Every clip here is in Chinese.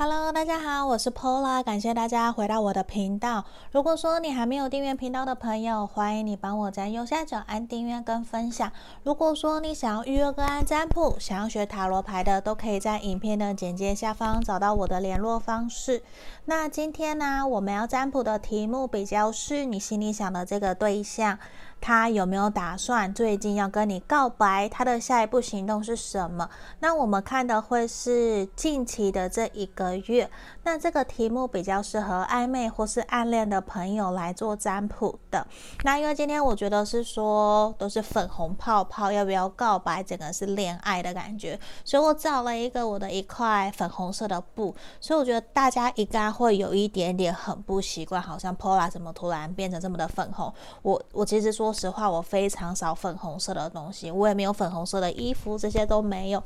Hello，大家好，我是 Pola，感谢大家回到我的频道。如果说你还没有订阅频道的朋友，欢迎你帮我在右下角按订阅跟分享。如果说你想要预约个案占卜，想要学塔罗牌的，都可以在影片的简介下方找到我的联络方式。那今天呢，我们要占卜的题目比较是你心里想的这个对象。他有没有打算最近要跟你告白？他的下一步行动是什么？那我们看的会是近期的这一个月。那这个题目比较适合暧昧或是暗恋的朋友来做占卜的。那因为今天我觉得是说都是粉红泡泡，要不要告白？整个是恋爱的感觉，所以我找了一个我的一块粉红色的布。所以我觉得大家应该会有一点点很不习惯，好像 Pola 怎么突然变成这么的粉红？我我其实说。说实话，我非常少粉红色的东西，我也没有粉红色的衣服，这些都没有。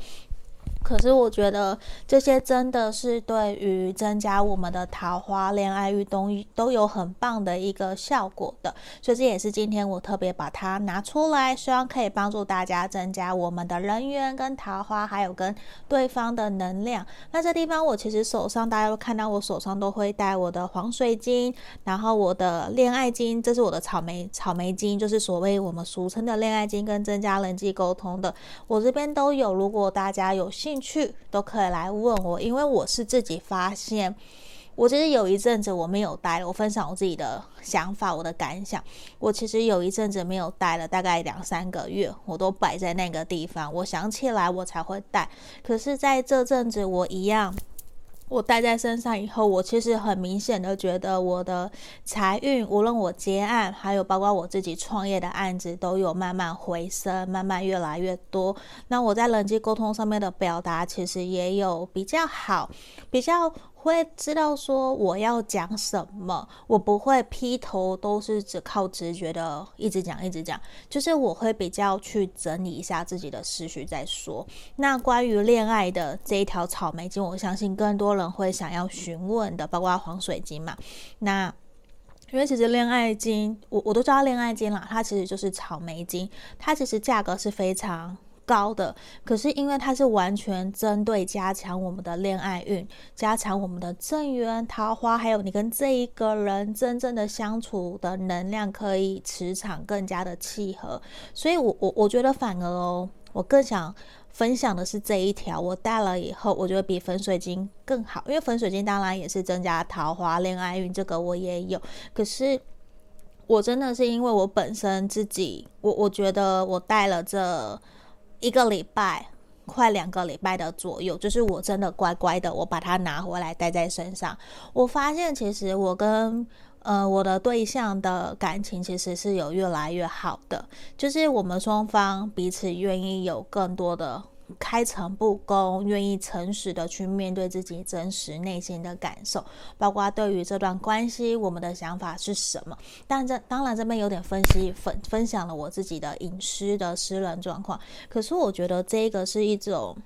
可是我觉得这些真的是对于增加我们的桃花、恋爱运动都有很棒的一个效果的，所以这也是今天我特别把它拿出来，希望可以帮助大家增加我们的人缘跟桃花，还有跟对方的能量。那这地方我其实手上大家都看到，我手上都会带我的黄水晶，然后我的恋爱金，这是我的草莓草莓金，就是所谓我们俗称的恋爱金跟增加人际沟通的，我这边都有。如果大家有兴进，去都可以来问我，因为我是自己发现，我其实有一阵子我没有戴，我分享我自己的想法，我的感想。我其实有一阵子没有戴了，大概两三个月，我都摆在那个地方，我想起来我才会戴。可是在这阵子，我一样。我戴在身上以后，我其实很明显的觉得我的财运，无论我接案，还有包括我自己创业的案子，都有慢慢回升，慢慢越来越多。那我在人际沟通上面的表达，其实也有比较好，比较。会知道说我要讲什么，我不会劈头都是只靠直觉的一直讲一直讲，就是我会比较去整理一下自己的思绪再说。那关于恋爱的这一条草莓晶，我相信更多人会想要询问的，包括黄水晶嘛。那因为其实恋爱经，我我都知道恋爱经啦，它其实就是草莓晶，它其实价格是非常。高的，可是因为它是完全针对加强我们的恋爱运，加强我们的正缘、桃花，还有你跟这一个人真正的相处的能量，可以磁场更加的契合。所以我，我我觉得反而哦，我更想分享的是这一条，我戴了以后，我觉得比粉水晶更好，因为粉水晶当然也是增加桃花、恋爱运，这个我也有。可是我真的是因为我本身自己，我我觉得我戴了这。一个礼拜，快两个礼拜的左右，就是我真的乖乖的，我把它拿回来带在身上。我发现其实我跟呃我的对象的感情其实是有越来越好的，就是我们双方彼此愿意有更多的。开诚布公，愿意诚实的去面对自己真实内心的感受，包括对于这段关系，我们的想法是什么？但这当然这边有点分析分分享了我自己的隐私的私人状况，可是我觉得这个是一种。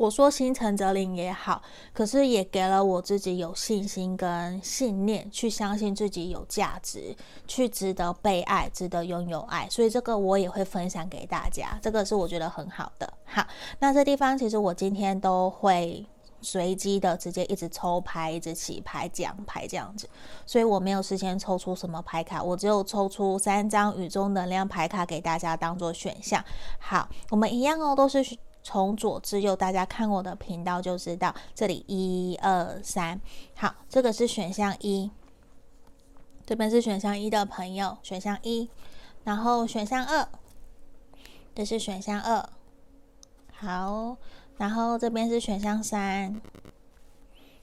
我说心诚则灵也好，可是也给了我自己有信心跟信念，去相信自己有价值，去值得被爱，值得拥有爱。所以这个我也会分享给大家，这个是我觉得很好的。好，那这地方其实我今天都会随机的直接一直抽牌，一直起牌讲牌这样子，所以我没有事先抽出什么牌卡，我只有抽出三张宇宙能量牌卡给大家当做选项。好，我们一样哦，都是。从左至右，大家看我的频道就知道。这里一二三，好，这个是选项一，这边是选项一的朋友，选项一，然后选项二，这是选项二，好，然后这边是选项三。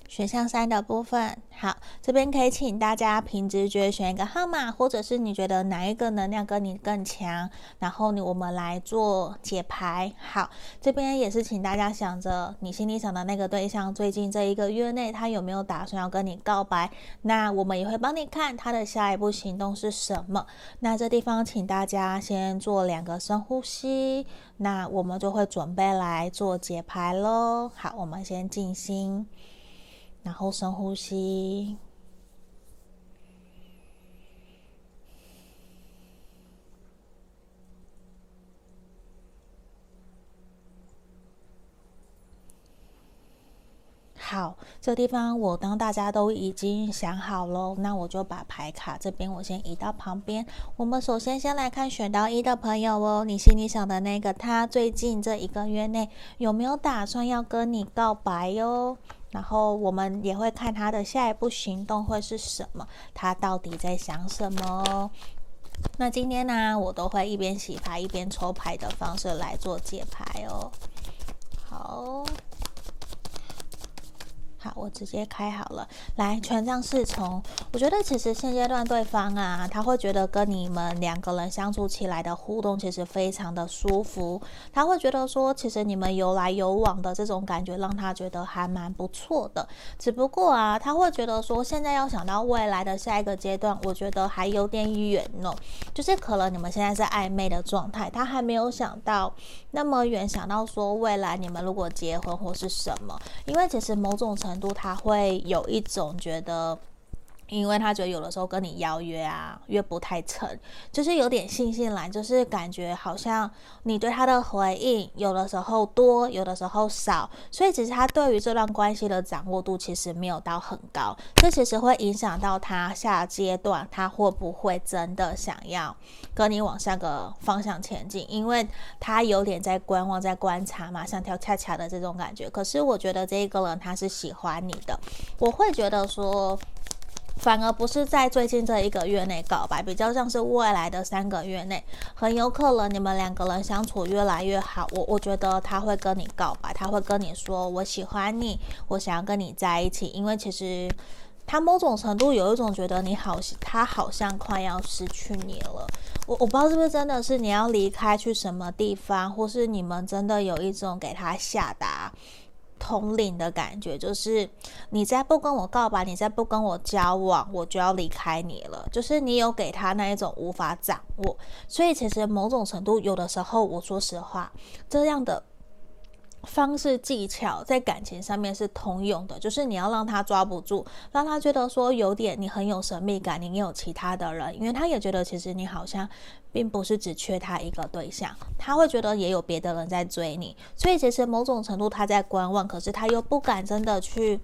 选项三的部分，好，这边可以请大家凭直觉选一个号码，或者是你觉得哪一个能量跟你更强，然后你我们来做解牌。好，这边也是请大家想着你心里想的那个对象，最近这一个月内他有没有打算要跟你告白？那我们也会帮你看他的下一步行动是什么。那这地方请大家先做两个深呼吸，那我们就会准备来做解牌喽。好，我们先静心。然后深呼吸，好，这地方我当大家都已经想好了，那我就把牌卡这边我先移到旁边。我们首先先来看选到一的朋友哦，你心里想的那个他最近这一个月内有没有打算要跟你告白哟？然后我们也会看他的下一步行动会是什么，他到底在想什么？那今天呢，我都会一边洗牌一边抽牌的方式来做解牌哦。好。好，我直接开好了。来，权杖侍从，我觉得其实现阶段对方啊，他会觉得跟你们两个人相处起来的互动其实非常的舒服。他会觉得说，其实你们有来有往的这种感觉，让他觉得还蛮不错的。只不过啊，他会觉得说，现在要想到未来的下一个阶段，我觉得还有点远哦。就是可能你们现在是暧昧的状态，他还没有想到那么远，想到说未来你们如果结婚或是什么，因为其实某种程程度他会有一种觉得。因为他觉得有的时候跟你邀约啊，约不太成，就是有点信心来，就是感觉好像你对他的回应有的时候多，有的时候少，所以其实他对于这段关系的掌握度其实没有到很高，这其实会影响到他下阶段他会不会真的想要跟你往下个方向前进，因为他有点在观望，在观察嘛，像跳恰恰的这种感觉。可是我觉得这一个人他是喜欢你的，我会觉得说。反而不是在最近这一个月内告白，比较像是未来的三个月内，很有可能你们两个人相处越来越好。我我觉得他会跟你告白，他会跟你说我喜欢你，我想要跟你在一起。因为其实他某种程度有一种觉得你好，他好像快要失去你了。我我不知道是不是真的是你要离开去什么地方，或是你们真的有一种给他下达。统领的感觉就是，你再不跟我告白，你再不跟我交往，我就要离开你了。就是你有给他那一种无法掌握，所以其实某种程度，有的时候我说实话，这样的。方式技巧在感情上面是通用的，就是你要让他抓不住，让他觉得说有点你很有神秘感，你也有其他的人，因为他也觉得其实你好像并不是只缺他一个对象，他会觉得也有别的人在追你，所以其实某种程度他在观望，可是他又不敢真的去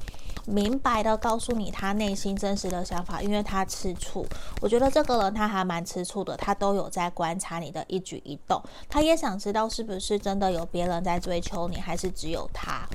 明白的告诉你他内心真实的想法，因为他吃醋。我觉得这个人他还蛮吃醋的，他都有在观察你的一举一动，他也想知道是不是真的有别人在追求你。还是只有他，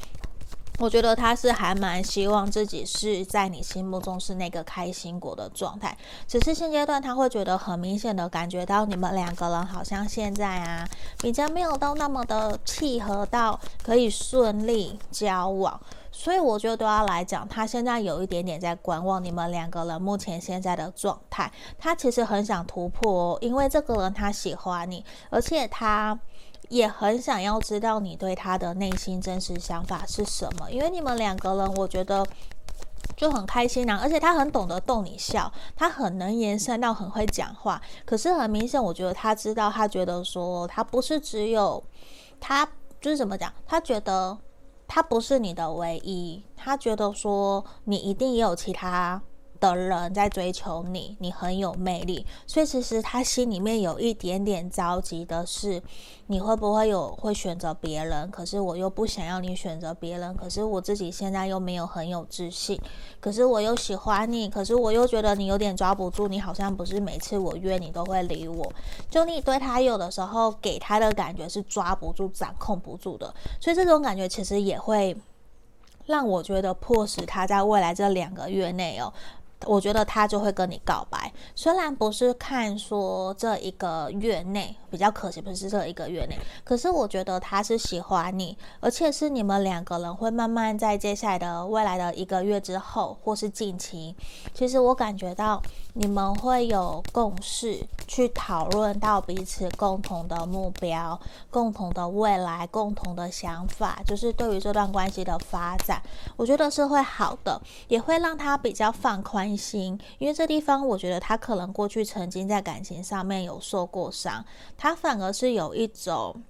我觉得他是还蛮希望自己是在你心目中是那个开心果的状态。只是现阶段他会觉得很明显的感觉到你们两个人好像现在啊，比较没有到那么的契合到可以顺利交往。所以我觉得对他来讲，他现在有一点点在观望你们两个人目前现在的状态。他其实很想突破哦，因为这个人他喜欢你，而且他。也很想要知道你对他的内心真实想法是什么，因为你们两个人，我觉得就很开心啊，而且他很懂得逗你笑，他很能延伸到，很会讲话。可是很明显，我觉得他知道，他觉得说他不是只有他，就是怎么讲，他觉得他不是你的唯一，他觉得说你一定也有其他。的人在追求你，你很有魅力，所以其实他心里面有一点点着急的是，你会不会有会选择别人？可是我又不想要你选择别人，可是我自己现在又没有很有自信，可是我又喜欢你，可是我又觉得你有点抓不住，你好像不是每次我约你都会理我，就你对他有的时候给他的感觉是抓不住、掌控不住的，所以这种感觉其实也会让我觉得迫使他在未来这两个月内哦。我觉得他就会跟你告白，虽然不是看说这一个月内比较可惜，不是这一个月内，可是我觉得他是喜欢你，而且是你们两个人会慢慢在接下来的未来的一个月之后，或是近期，其实我感觉到你们会有共识，去讨论到彼此共同的目标、共同的未来、共同的想法，就是对于这段关系的发展，我觉得是会好的，也会让他比较放宽。心，因为这地方我觉得他可能过去曾经在感情上面有受过伤，他反而是有一种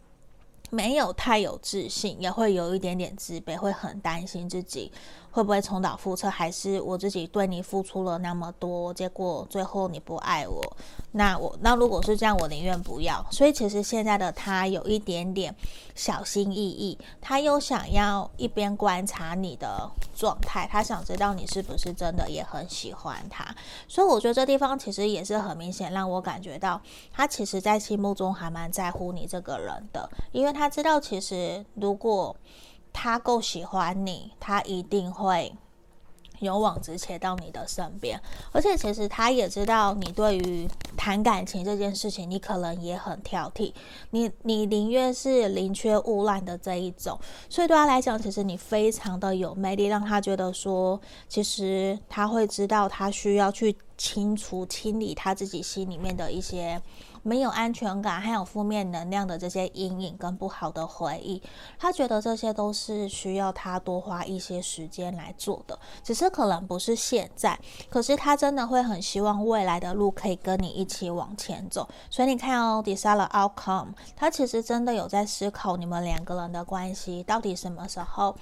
没有太有自信，也会有一点点自卑，会很担心自己会不会重蹈覆辙？还是我自己对你付出了那么多，结果最后你不爱我？那我那如果是这样，我宁愿不要。所以其实现在的他有一点点小心翼翼，他又想要一边观察你的状态，他想知道你是不是真的也很喜欢他。所以我觉得这地方其实也是很明显，让我感觉到他其实在心目中还蛮在乎你这个人的，因为他知道其实如果他够喜欢你，他一定会。勇往直前到你的身边，而且其实他也知道你对于谈感情这件事情，你可能也很挑剔，你你宁愿是宁缺毋滥的这一种，所以对他来讲，其实你非常的有魅力，让他觉得说，其实他会知道他需要去清除、清理他自己心里面的一些。没有安全感，还有负面能量的这些阴影跟不好的回忆，他觉得这些都是需要他多花一些时间来做的，只是可能不是现在，可是他真的会很希望未来的路可以跟你一起往前走。所以你看哦，decide outcome，他其实真的有在思考你们两个人的关系到底什么时候。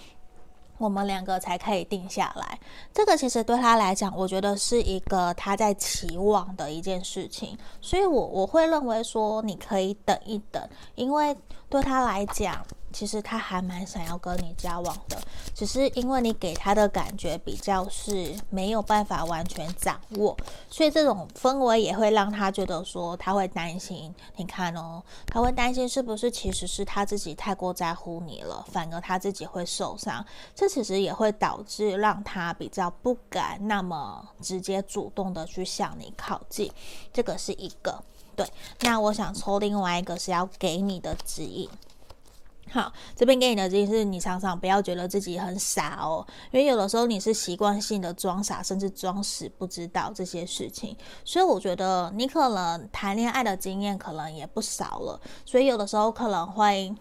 我们两个才可以定下来，这个其实对他来讲，我觉得是一个他在期望的一件事情，所以我我会认为说，你可以等一等，因为对他来讲。其实他还蛮想要跟你交往的，只是因为你给他的感觉比较是没有办法完全掌握，所以这种氛围也会让他觉得说他会担心。你看哦，他会担心是不是其实是他自己太过在乎你了，反而他自己会受伤。这其实也会导致让他比较不敢那么直接主动的去向你靠近。这个是一个对。那我想抽另外一个是要给你的指引。好，这边给你的建议是你常常不要觉得自己很傻哦，因为有的时候你是习惯性的装傻，甚至装死，不知道这些事情。所以我觉得你可能谈恋爱的经验可能也不少了，所以有的时候可能会。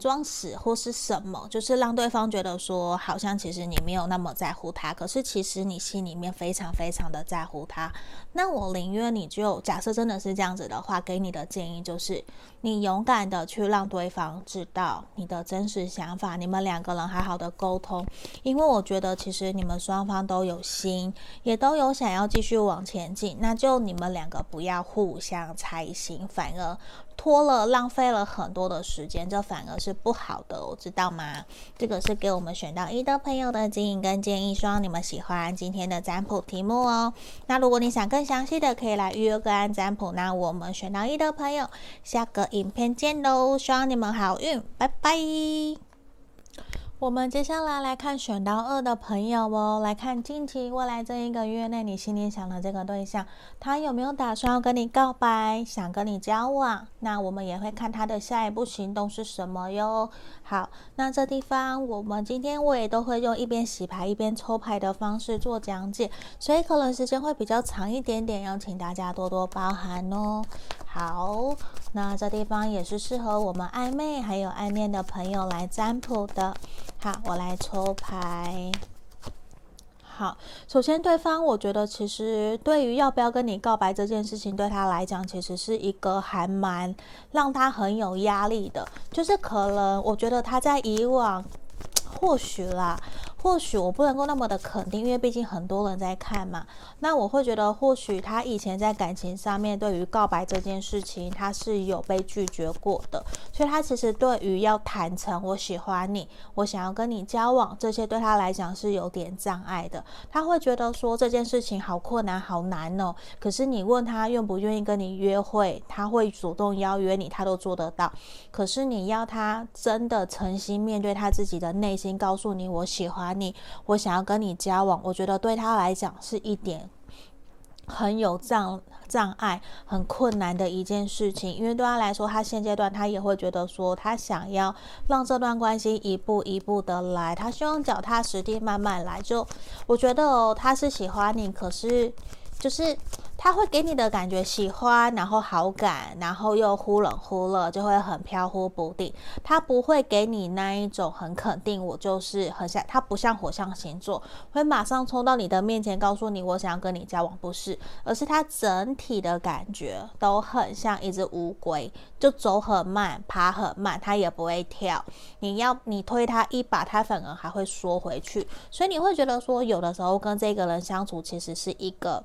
装死或是什么，就是让对方觉得说，好像其实你没有那么在乎他，可是其实你心里面非常非常的在乎他。那我宁愿你就假设真的是这样子的话，给你的建议就是，你勇敢的去让对方知道你的真实想法，你们两个人好好的沟通，因为我觉得其实你们双方都有心，也都有想要继续往前进，那就你们两个不要互相猜心，反而。拖了，浪费了很多的时间，这反而是不好的，我知道吗？这个是给我们选到一的朋友的指引跟建议，希望你们喜欢今天的占卜题目哦。那如果你想更详细的，可以来预约个案占卜。那我们选到一的朋友，下个影片见喽！希望你们好运，拜拜。我们接下来来看选到二的朋友哦，来看近期未来这一个月内，你心里想的这个对象，他有没有打算要跟你告白，想跟你交往？那我们也会看他的下一步行动是什么哟。好，那这地方我们今天我也都会用一边洗牌一边抽牌的方式做讲解，所以可能时间会比较长一点点，要请大家多多包涵哦。好，那这地方也是适合我们暧昧还有暗恋的朋友来占卜的。好，我来抽牌。好，首先对方，我觉得其实对于要不要跟你告白这件事情，对他来讲，其实是一个还蛮让他很有压力的。就是可能，我觉得他在以往，或许啦。或许我不能够那么的肯定，因为毕竟很多人在看嘛。那我会觉得，或许他以前在感情上面对于告白这件事情，他是有被拒绝过的，所以他其实对于要坦诚我喜欢你，我想要跟你交往，这些对他来讲是有点障碍的。他会觉得说这件事情好困难、好难哦。可是你问他愿不愿意跟你约会，他会主动邀约你，他都做得到。可是你要他真的诚心面对他自己的内心，告诉你我喜欢。你，我想要跟你交往，我觉得对他来讲是一点很有障障碍、很困难的一件事情，因为对他来说，他现阶段他也会觉得说，他想要让这段关系一步一步的来，他希望脚踏实地慢慢来。就我觉得哦，他是喜欢你，可是就是。他会给你的感觉喜欢，然后好感，然后又忽冷忽热，就会很飘忽不定。他不会给你那一种很肯定，我就是很像他不像火象星座，会马上冲到你的面前告诉你我想要跟你交往，不是，而是他整体的感觉都很像一只乌龟，就走很慢，爬很慢，他也不会跳。你要你推他一把，他反而还会缩回去，所以你会觉得说，有的时候跟这个人相处其实是一个。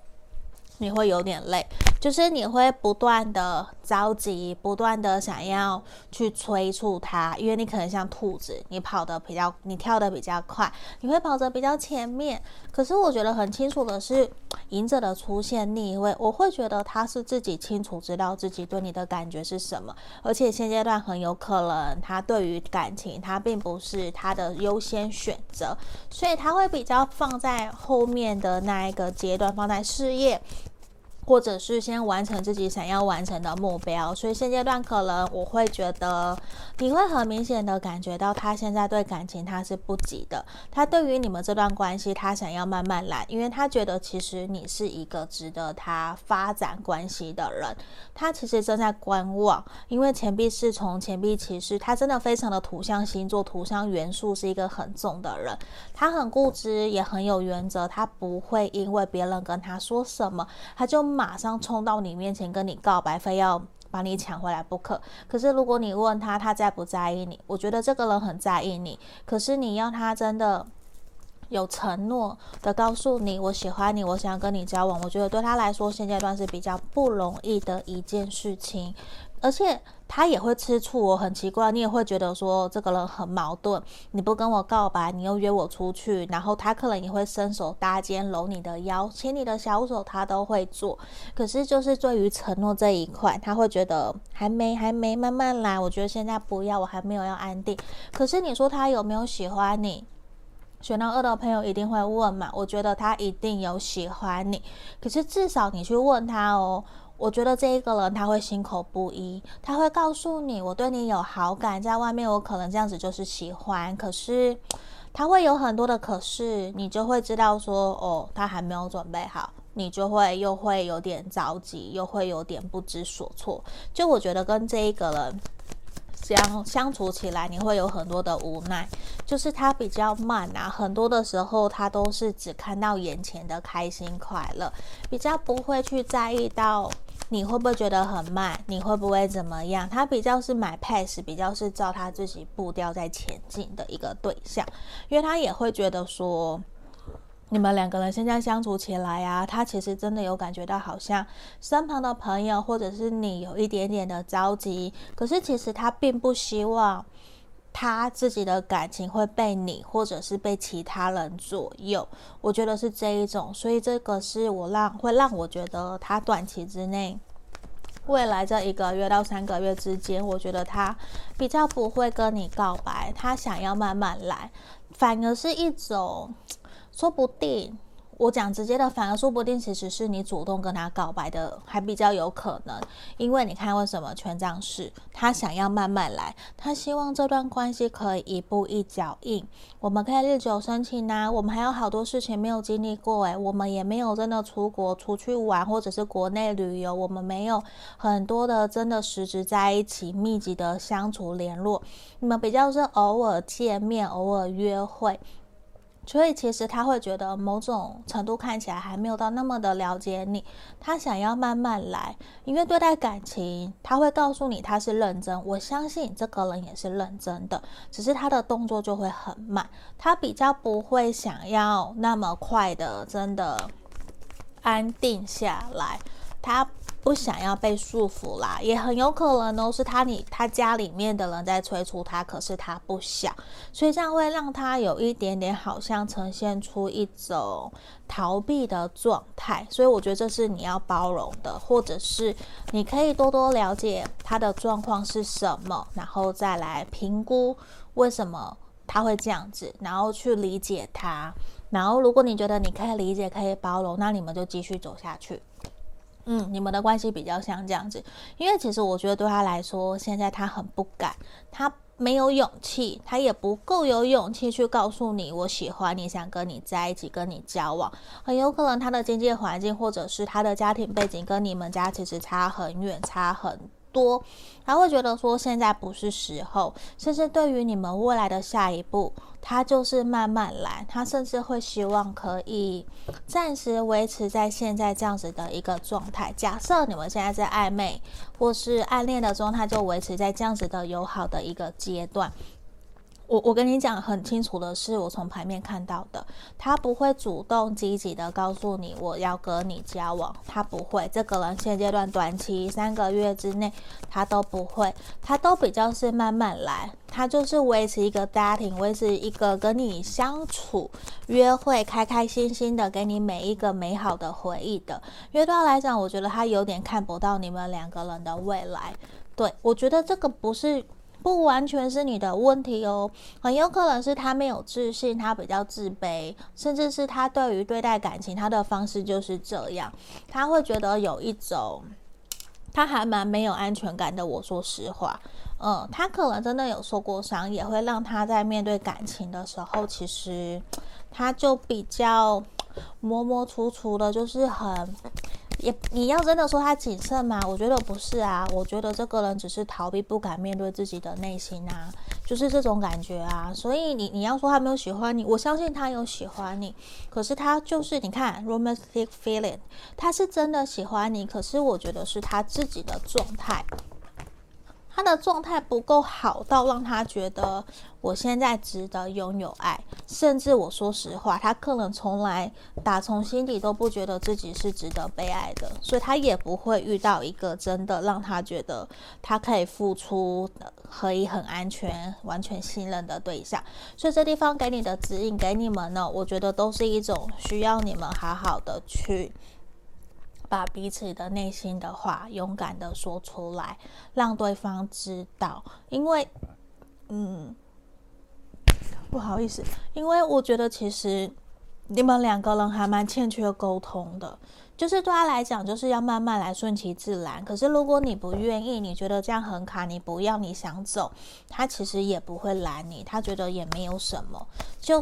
你会有点累，就是你会不断的着急，不断的想要去催促他，因为你可能像兔子，你跑得比较，你跳得比较快，你会跑得比较前面。可是我觉得很清楚的是，隐者的出现逆位，我会觉得他是自己清楚知道自己对你的感觉是什么，而且现阶段很有可能他对于感情，他并不是他的优先选择，所以他会比较放在后面的那一个阶段，放在事业。或者是先完成自己想要完成的目标，所以现阶段可能我会觉得你会很明显的感觉到他现在对感情他是不急的，他对于你们这段关系他想要慢慢来，因为他觉得其实你是一个值得他发展关系的人，他其实正在观望，因为钱币侍从、钱币骑士，他真的非常的土象星座、土象元素是一个很重的人，他很固执也很有原则，他不会因为别人跟他说什么他就。马上冲到你面前跟你告白，非要把你抢回来不可。可是如果你问他，他在不在意你？我觉得这个人很在意你。可是你要他真的有承诺的告诉你，我喜欢你，我想要跟你交往。我觉得对他来说，现阶段是比较不容易的一件事情，而且。他也会吃醋，我很奇怪，你也会觉得说这个人很矛盾。你不跟我告白，你又约我出去，然后他可能也会伸手搭肩搂你的腰，牵你的小手，他都会做。可是就是对于承诺这一块，他会觉得还没还没慢慢来。我觉得现在不要，我还没有要安定。可是你说他有没有喜欢你？选到二的朋友一定会问嘛？我觉得他一定有喜欢你，可是至少你去问他哦。我觉得这一个人他会心口不一，他会告诉你，我对你有好感，在外面我可能这样子就是喜欢，可是他会有很多的可是，你就会知道说，哦，他还没有准备好，你就会又会有点着急，又会有点不知所措。就我觉得跟这一个人相相处起来，你会有很多的无奈，就是他比较慢啊，很多的时候他都是只看到眼前的开心快乐，比较不会去在意到。你会不会觉得很慢？你会不会怎么样？他比较是买 pace，比较是照他自己步调在前进的一个对象，因为他也会觉得说，你们两个人现在相处起来呀，他其实真的有感觉到好像身旁的朋友或者是你有一点点的着急，可是其实他并不希望。他自己的感情会被你或者是被其他人左右，我觉得是这一种，所以这个是我让会让我觉得他短期之内，未来这一个月到三个月之间，我觉得他比较不会跟你告白，他想要慢慢来，反而是一种说不定。我讲直接的，反而说不定其实是你主动跟他告白的，还比较有可能。因为你看，为什么权杖四，他想要慢慢来，他希望这段关系可以一步一脚印，我们可以日久生情呐。我们还有好多事情没有经历过，诶，我们也没有真的出国出去玩，或者是国内旅游，我们没有很多的真的实质在一起密集的相处联络，你们比较是偶尔见面，偶尔约会。所以其实他会觉得某种程度看起来还没有到那么的了解你，他想要慢慢来，因为对待感情，他会告诉你他是认真，我相信这个人也是认真的，只是他的动作就会很慢，他比较不会想要那么快的真的安定下来，他。不想要被束缚啦，也很有可能都是他你他家里面的人在催促他，可是他不想，所以这样会让他有一点点好像呈现出一种逃避的状态。所以我觉得这是你要包容的，或者是你可以多多了解他的状况是什么，然后再来评估为什么他会这样子，然后去理解他。然后如果你觉得你可以理解、可以包容，那你们就继续走下去。嗯，你们的关系比较像这样子，因为其实我觉得对他来说，现在他很不敢，他没有勇气，他也不够有勇气去告诉你我喜欢你，想跟你在一起，跟你交往。很有可能他的经济环境或者是他的家庭背景跟你们家其实差很远，差很多。他会觉得说现在不是时候，甚至对于你们未来的下一步，他就是慢慢来。他甚至会希望可以暂时维持在现在这样子的一个状态。假设你们现在在暧昧或是暗恋的状态，就维持在这样子的友好的一个阶段。我我跟你讲很清楚的是，我从牌面看到的，他不会主动积极的告诉你我要跟你交往，他不会。这个人现阶段短期三个月之内，他都不会，他都比较是慢慢来，他就是维持一个家庭，维持一个跟你相处、约会、开开心心的，给你每一个美好的回忆的。因为对他来讲，我觉得他有点看不到你们两个人的未来。对，我觉得这个不是。不完全是你的问题哦，很有可能是他没有自信，他比较自卑，甚至是他对于对待感情他的方式就是这样，他会觉得有一种他还蛮没有安全感的。我说实话，嗯，他可能真的有受过伤，也会让他在面对感情的时候，其实他就比较模模糊糊的，就是很。也，你要真的说他谨慎吗？我觉得不是啊，我觉得这个人只是逃避，不敢面对自己的内心啊，就是这种感觉啊。所以你你要说他没有喜欢你，我相信他有喜欢你，可是他就是你看 romantic feeling，他是真的喜欢你，可是我觉得是他自己的状态。他的状态不够好到让他觉得我现在值得拥有爱，甚至我说实话，他可能从来打从心底都不觉得自己是值得被爱的，所以他也不会遇到一个真的让他觉得他可以付出、可以很安全、完全信任的对象。所以这地方给你的指引给你们呢，我觉得都是一种需要你们好好的去。把彼此的内心的话勇敢的说出来，让对方知道。因为，嗯，不好意思，因为我觉得其实你们两个人还蛮欠缺沟通的。就是对他来讲，就是要慢慢来，顺其自然。可是如果你不愿意，你觉得这样很卡，你不要，你想走，他其实也不会拦你。他觉得也没有什么，就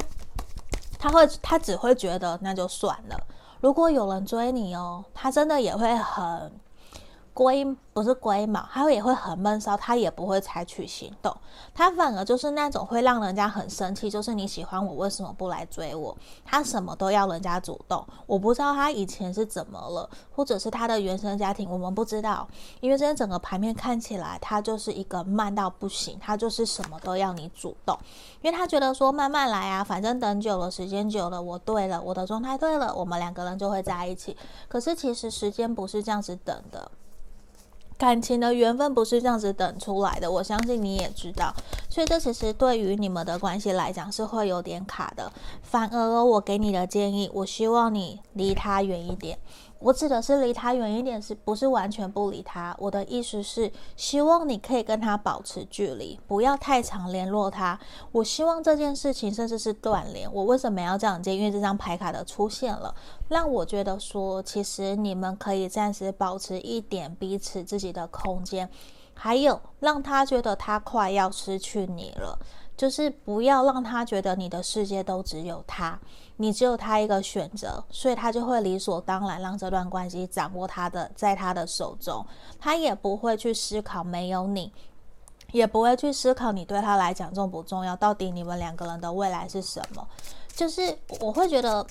他会，他只会觉得那就算了。如果有人追你哦，他真的也会很。龟不是龟毛，他也会很闷骚，他也不会采取行动，他反而就是那种会让人家很生气，就是你喜欢我为什么不来追我？他什么都要人家主动，我不知道他以前是怎么了，或者是他的原生家庭，我们不知道，因为这边整个牌面看起来他就是一个慢到不行，他就是什么都要你主动，因为他觉得说慢慢来啊，反正等久了，时间久了，我对了，我的状态对了，我们两个人就会在一起。可是其实时间不是这样子等的。感情的缘分不是这样子等出来的，我相信你也知道，所以这其实对于你们的关系来讲是会有点卡的。反而我给你的建议，我希望你离他远一点。我指的是离他远一点，是不是完全不理他？我的意思是，希望你可以跟他保持距离，不要太常联络他。我希望这件事情甚至是断联。我为什么要这样讲？因为这张牌卡的出现了，让我觉得说，其实你们可以暂时保持一点彼此自己的空间，还有让他觉得他快要失去你了。就是不要让他觉得你的世界都只有他，你只有他一个选择，所以他就会理所当然让这段关系掌握他的，在他的手中，他也不会去思考没有你，也不会去思考你对他来讲重不重要，到底你们两个人的未来是什么。就是我会觉得，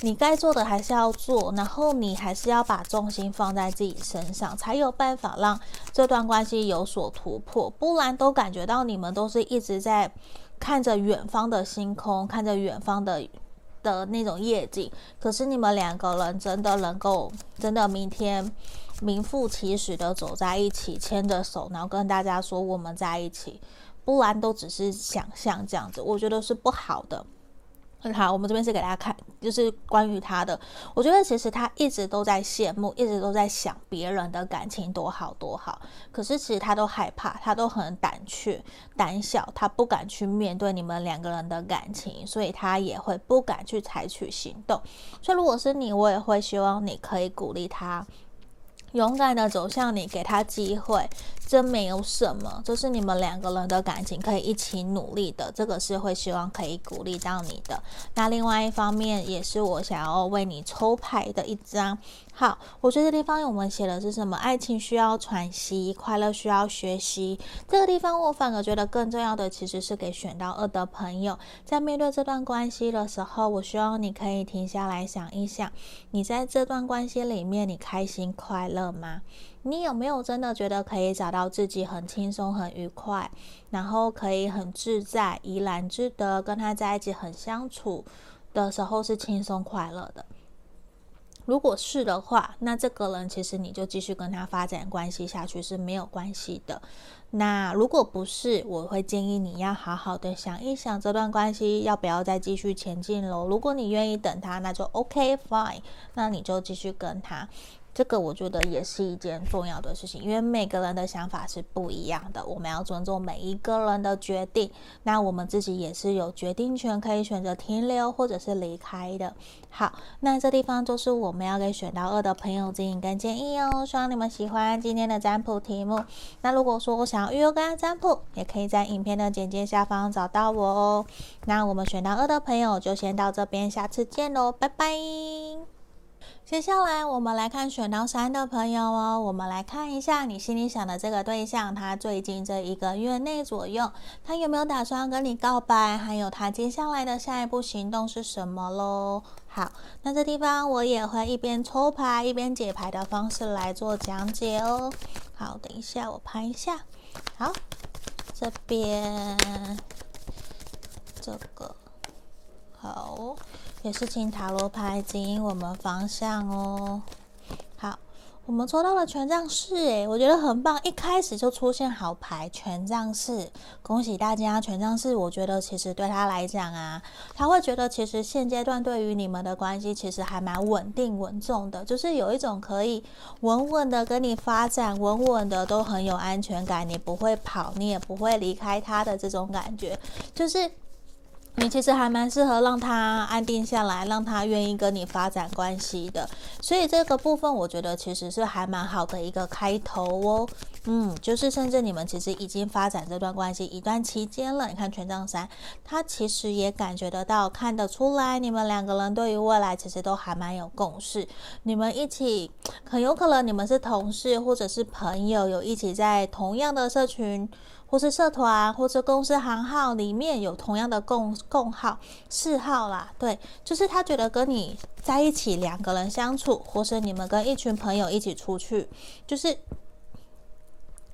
你该做的还是要做，然后你还是要把重心放在自己身上，才有办法让这段关系有所突破。不然都感觉到你们都是一直在看着远方的星空，看着远方的的那种夜景。可是你们两个人真的能够真的明天名副其实的走在一起，牵着手，然后跟大家说我们在一起，不然都只是想象这样子，我觉得是不好的。好，我们这边是给大家看，就是关于他的。我觉得其实他一直都在羡慕，一直都在想别人的感情多好多好。可是其实他都害怕，他都很胆怯、胆小，他不敢去面对你们两个人的感情，所以他也会不敢去采取行动。所以如果是你，我也会希望你可以鼓励他。勇敢的走向你，给他机会，真没有什么，这是你们两个人的感情可以一起努力的，这个是会希望可以鼓励到你的。那另外一方面，也是我想要为你抽牌的一张。好，我觉得地方我们写的是什么？爱情需要喘息，快乐需要学习。这个地方我反而觉得更重要的，其实是给选到二的朋友，在面对这段关系的时候，我希望你可以停下来想一想，你在这段关系里面，你开心快乐吗？你有没有真的觉得可以找到自己很轻松、很愉快，然后可以很自在、怡然自得，跟他在一起很相处的时候是轻松快乐的？如果是的话，那这个人其实你就继续跟他发展关系下去是没有关系的。那如果不是，我会建议你要好好的想一想这段关系要不要再继续前进喽。如果你愿意等他，那就 OK fine，那你就继续跟他。这个我觉得也是一件重要的事情，因为每个人的想法是不一样的，我们要尊重每一个人的决定。那我们自己也是有决定权，可以选择停留或者是离开的。好，那这地方就是我们要给选到二的朋友指引跟建议哦。希望你们喜欢今天的占卜题目。那如果说我想要预约个案占卜，也可以在影片的简介下方找到我哦。那我们选到二的朋友就先到这边，下次见喽，拜拜。接下来我们来看选到三的朋友哦，我们来看一下你心里想的这个对象，他最近这一个月内左右，他有没有打算跟你告白？还有他接下来的下一步行动是什么喽？好，那这地方我也会一边抽牌一边解牌的方式来做讲解哦。好，等一下我拍一下。好，这边这个好。也是请塔罗牌指引我们方向哦。好，我们抽到了权杖四，诶，我觉得很棒，一开始就出现好牌，权杖四，恭喜大家！权杖四，我觉得其实对他来讲啊，他会觉得其实现阶段对于你们的关系其实还蛮稳定稳重的，就是有一种可以稳稳的跟你发展，稳稳的都很有安全感，你不会跑，你也不会离开他的这种感觉，就是。你其实还蛮适合让他安定下来，让他愿意跟你发展关系的，所以这个部分我觉得其实是还蛮好的一个开头哦。嗯，就是甚至你们其实已经发展这段关系一段期间了。你看权杖三，他其实也感觉得到、看得出来，你们两个人对于未来其实都还蛮有共识。你们一起很有可能你们是同事或者是朋友，有一起在同样的社群。或是社团，或是公司行号里面有同样的共共号嗜好啦，对，就是他觉得跟你在一起两个人相处，或是你们跟一群朋友一起出去，就是。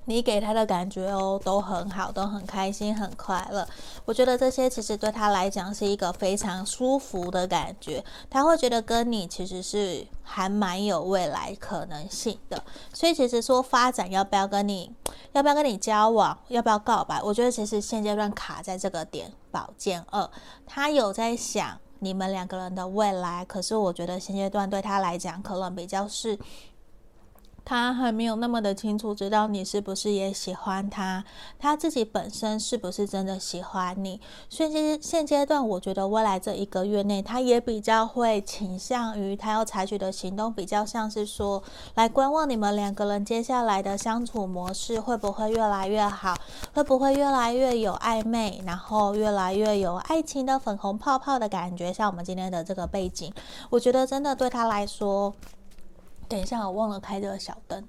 你给他的感觉哦，都很好，都很开心，很快乐。我觉得这些其实对他来讲是一个非常舒服的感觉。他会觉得跟你其实是还蛮有未来可能性的。所以其实说发展要不要跟你，要不要跟你交往，要不要告白，我觉得其实现阶段卡在这个点。宝剑二，他有在想你们两个人的未来，可是我觉得现阶段对他来讲可能比较是。他还没有那么的清楚知道你是不是也喜欢他，他自己本身是不是真的喜欢你。所以其实现阶段，我觉得未来这一个月内，他也比较会倾向于他要采取的行动，比较像是说来观望你们两个人接下来的相处模式会不会越来越好，会不会越来越有暧昧，然后越来越有爱情的粉红泡泡的感觉。像我们今天的这个背景，我觉得真的对他来说。等一下，我忘了开这个小灯。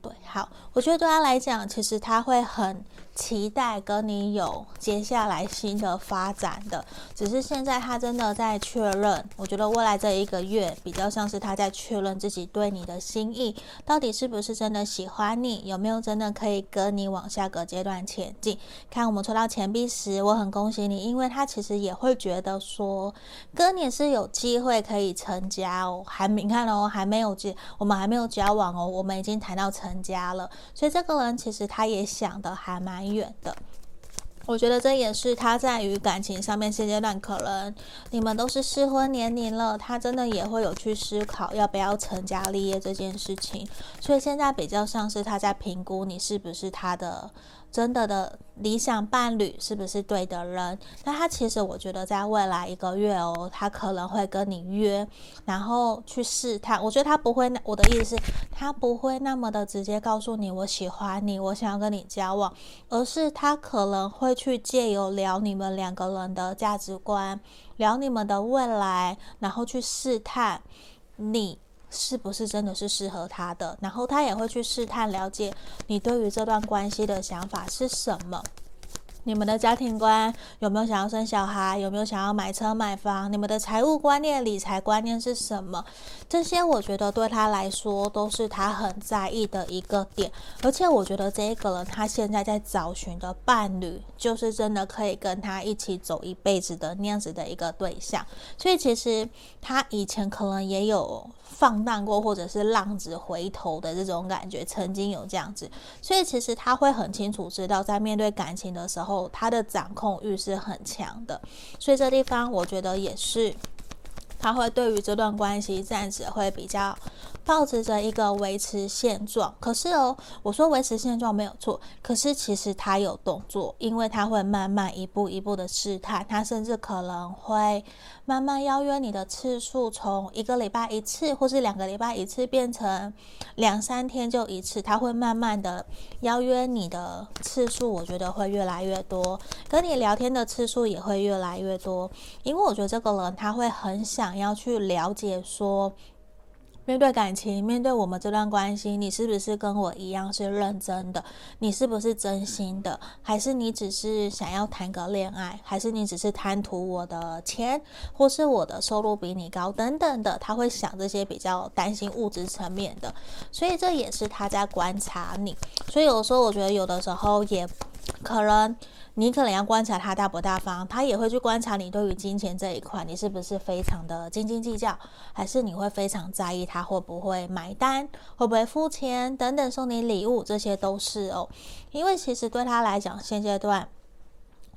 对，好，我觉得对他来讲，其实他会很期待跟你有接下来新的发展的，只是现在他真的在确认。我觉得未来这一个月比较像是他在确认自己对你的心意，到底是不是真的喜欢你，有没有真的可以跟你往下个阶段前进。看我们抽到钱币时，我很恭喜你，因为他其实也会觉得说跟你是有机会可以成家哦。还没看哦，还没有结，我们还没有交往哦，我们已经谈到成家了，所以这个人其实他也想的还蛮 远的，我觉得这也是他在于感情上面现阶段可能你们都是适婚年龄了，他真的也会有去思考要不要成家立业这件事情，所以现在比较像是他在评估你是不是他的真的的理想伴侣是不是对的人？那他其实我觉得在未来一个月哦，他可能会跟你约，然后去试探。我觉得他不会，我的意思是，他不会那么的直接告诉你我喜欢你，我想要跟你交往，而是他可能会去借由聊你们两个人的价值观，聊你们的未来，然后去试探你。是不是真的是适合他的？然后他也会去试探了解你对于这段关系的想法是什么。你们的家庭观有没有想要生小孩？有没有想要买车买房？你们的财务观念、理财观念是什么？这些我觉得对他来说都是他很在意的一个点。而且我觉得这一个人他现在在找寻的伴侣，就是真的可以跟他一起走一辈子的那样子的一个对象。所以其实他以前可能也有放荡过，或者是浪子回头的这种感觉，曾经有这样子。所以其实他会很清楚知道，在面对感情的时候。他的掌控欲是很强的，所以这地方我觉得也是，他会对于这段关系暂时会比较。抱持着一个维持现状，可是哦，我说维持现状没有错，可是其实他有动作，因为他会慢慢一步一步的试探，他甚至可能会慢慢邀约你的次数从一个礼拜一次，或是两个礼拜一次变成两三天就一次，他会慢慢的邀约你的次数，我觉得会越来越多，跟你聊天的次数也会越来越多，因为我觉得这个人他会很想要去了解说。面对感情，面对我们这段关系，你是不是跟我一样是认真的？你是不是真心的？还是你只是想要谈个恋爱？还是你只是贪图我的钱，或是我的收入比你高等等的？他会想这些比较担心物质层面的，所以这也是他在观察你。所以有时候我觉得有的时候也可能。你可能要观察他大不大方，他也会去观察你对于金钱这一块，你是不是非常的斤斤计较，还是你会非常在意他会不会买单，会不会付钱等等，送你礼物，这些都是哦。因为其实对他来讲，现阶段。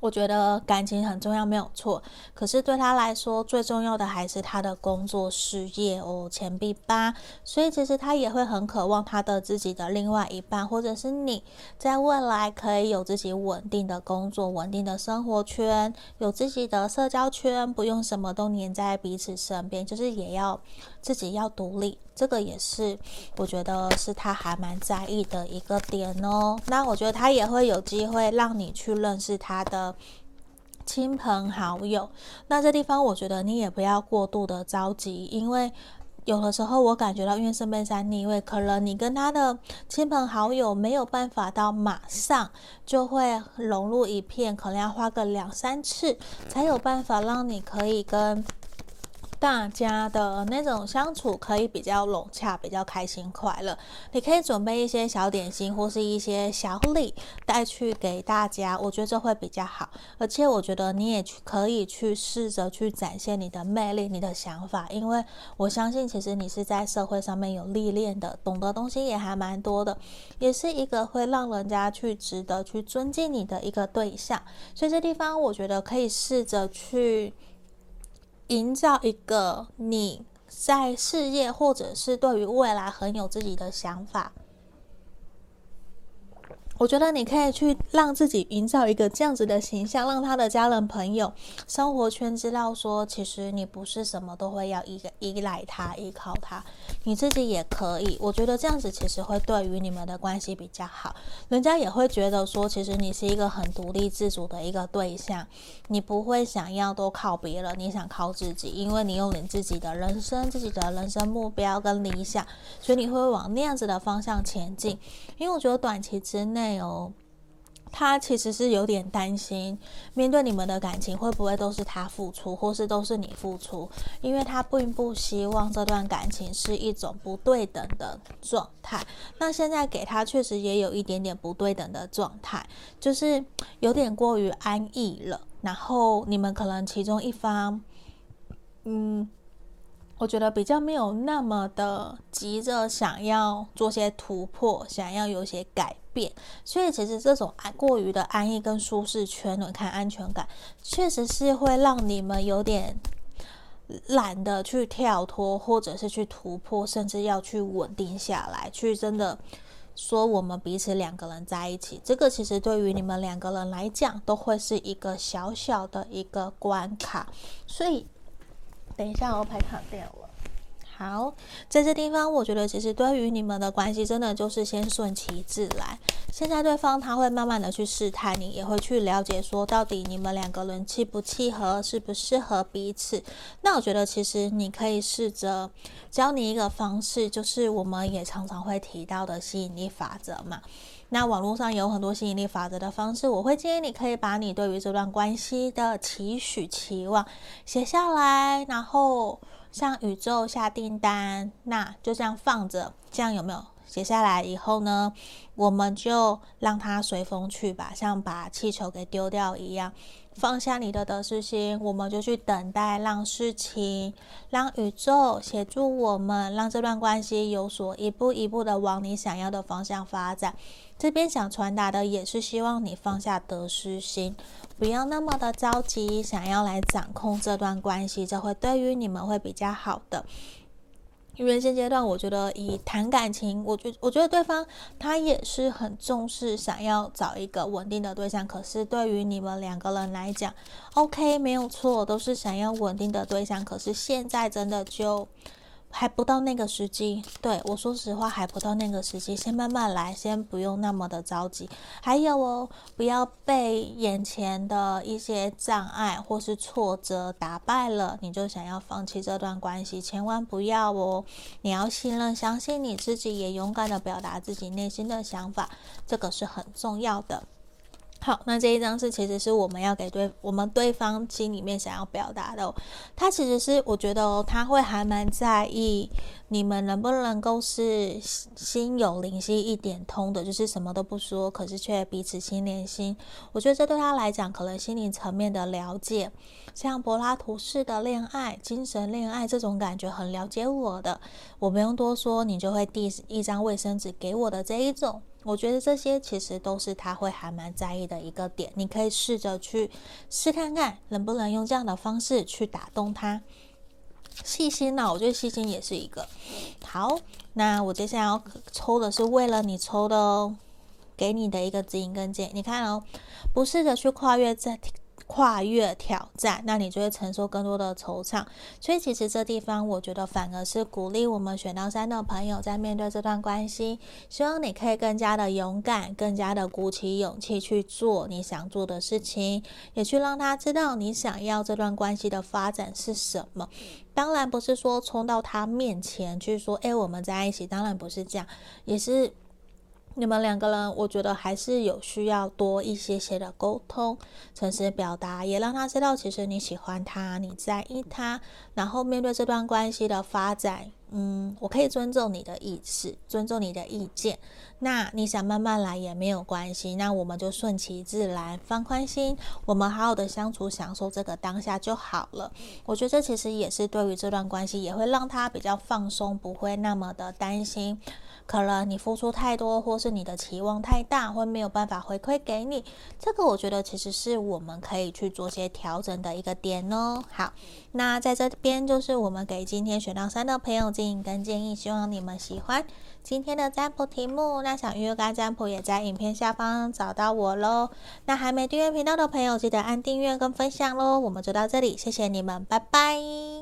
我觉得感情很重要，没有错。可是对他来说，最重要的还是他的工作事业哦，钱币八。所以其实他也会很渴望他的自己的另外一半，或者是你在未来可以有自己稳定的工作、稳定的生活圈，有自己的社交圈，不用什么都黏在彼此身边，就是也要自己要独立。这个也是我觉得是他还蛮在意的一个点哦。那我觉得他也会有机会让你去认识他的亲朋好友。那这地方我觉得你也不要过度的着急，因为有的时候我感觉到，因为圣杯三逆位，可能你跟他的亲朋好友没有办法到马上就会融入一片，可能要花个两三次才有办法让你可以跟。大家的那种相处可以比较融洽，比较开心快乐。你可以准备一些小点心或是一些小礼带去给大家，我觉得这会比较好。而且我觉得你也可以去试着去展现你的魅力、你的想法，因为我相信其实你是在社会上面有历练的，懂得东西也还蛮多的，也是一个会让人家去值得去尊敬你的一个对象。所以这地方我觉得可以试着去。营造一个你在事业或者是对于未来很有自己的想法。我觉得你可以去让自己营造一个这样子的形象，让他的家人、朋友、生活圈知道说，其实你不是什么都会要依依赖他、依靠他，你自己也可以。我觉得这样子其实会对于你们的关系比较好，人家也会觉得说，其实你是一个很独立自主的一个对象，你不会想要都靠别人，你想靠自己，因为你有你自己的人生、自己的人生目标跟理想，所以你会往那样子的方向前进。因为我觉得短期之内。有，他其实是有点担心，面对你们的感情会不会都是他付出，或是都是你付出？因为他并不希望这段感情是一种不对等的状态。那现在给他确实也有一点点不对等的状态，就是有点过于安逸了。然后你们可能其中一方，嗯。我觉得比较没有那么的急着想要做些突破，想要有些改变，所以其实这种安过于的安逸跟舒适圈，你看安全感，确实是会让你们有点懒得去跳脱，或者是去突破，甚至要去稳定下来，去真的说我们彼此两个人在一起，这个其实对于你们两个人来讲，都会是一个小小的一个关卡。所以，等一下我拍卡掉了。好，在这地方，我觉得其实对于你们的关系，真的就是先顺其自然。现在对方他会慢慢的去试探你，也会去了解说到底你们两个人契不契合，适不适合彼此。那我觉得其实你可以试着教你一个方式，就是我们也常常会提到的吸引力法则嘛。那网络上有很多吸引力法则的方式，我会建议你可以把你对于这段关系的期许、期望写下来，然后。向宇宙下订单，那就这样放着，这样有没有？写下来以后呢，我们就让它随风去吧，像把气球给丢掉一样，放下你的得失心，我们就去等待，让事情，让宇宙协助我们，让这段关系有所一步一步的往你想要的方向发展。这边想传达的也是希望你放下得失心，不要那么的着急，想要来掌控这段关系，这会对于你们会比较好的。因为现阶段，我觉得以谈感情，我觉我觉得对方他也是很重视，想要找一个稳定的对象。可是对于你们两个人来讲，OK，没有错，都是想要稳定的对象。可是现在真的就。还不到那个时机，对，我说实话，还不到那个时机，先慢慢来，先不用那么的着急。还有哦，不要被眼前的一些障碍或是挫折打败了，你就想要放弃这段关系，千万不要哦！你要信任、相信你自己，也勇敢的表达自己内心的想法，这个是很重要的。好，那这一张是其实是我们要给对我们对方心里面想要表达的，他其实是我觉得哦，他会还蛮在意你们能不能够是心有灵犀一点通的，就是什么都不说，可是却彼此心连心。我觉得这对他来讲，可能心灵层面的了解，像柏拉图式的恋爱、精神恋爱这种感觉，很了解我的，我不用多说，你就会递一张卫生纸给我的这一种。我觉得这些其实都是他会还蛮在意的一个点，你可以试着去试看看，能不能用这样的方式去打动他。细心呢、我觉得细心也是一个。好，那我接下来要抽的是为了你抽的哦，给你的一个指引跟建议。你看哦，不试着去跨越这。跨越挑战，那你就会承受更多的惆怅。所以其实这地方，我觉得反而是鼓励我们选到三的朋友在面对这段关系，希望你可以更加的勇敢，更加的鼓起勇气去做你想做的事情，也去让他知道你想要这段关系的发展是什么。当然不是说冲到他面前去说，诶，我们在一起。当然不是这样，也是。你们两个人，我觉得还是有需要多一些些的沟通，诚实表达，也让他知道其实你喜欢他，你在意他。然后面对这段关系的发展，嗯，我可以尊重你的意思，尊重你的意见。那你想慢慢来也没有关系，那我们就顺其自然，放宽心，我们好好的相处，享受这个当下就好了。我觉得这其实也是对于这段关系，也会让他比较放松，不会那么的担心。可能你付出太多，或是你的期望太大，会没有办法回馈给你，这个我觉得其实是我们可以去做些调整的一个点哦。好，那在这边就是我们给今天选到三的朋友建议跟建议，希望你们喜欢今天的占卜题目。那想预约个占卜也在影片下方找到我喽。那还没订阅频道的朋友，记得按订阅跟分享喽。我们就到这里，谢谢你们，拜拜。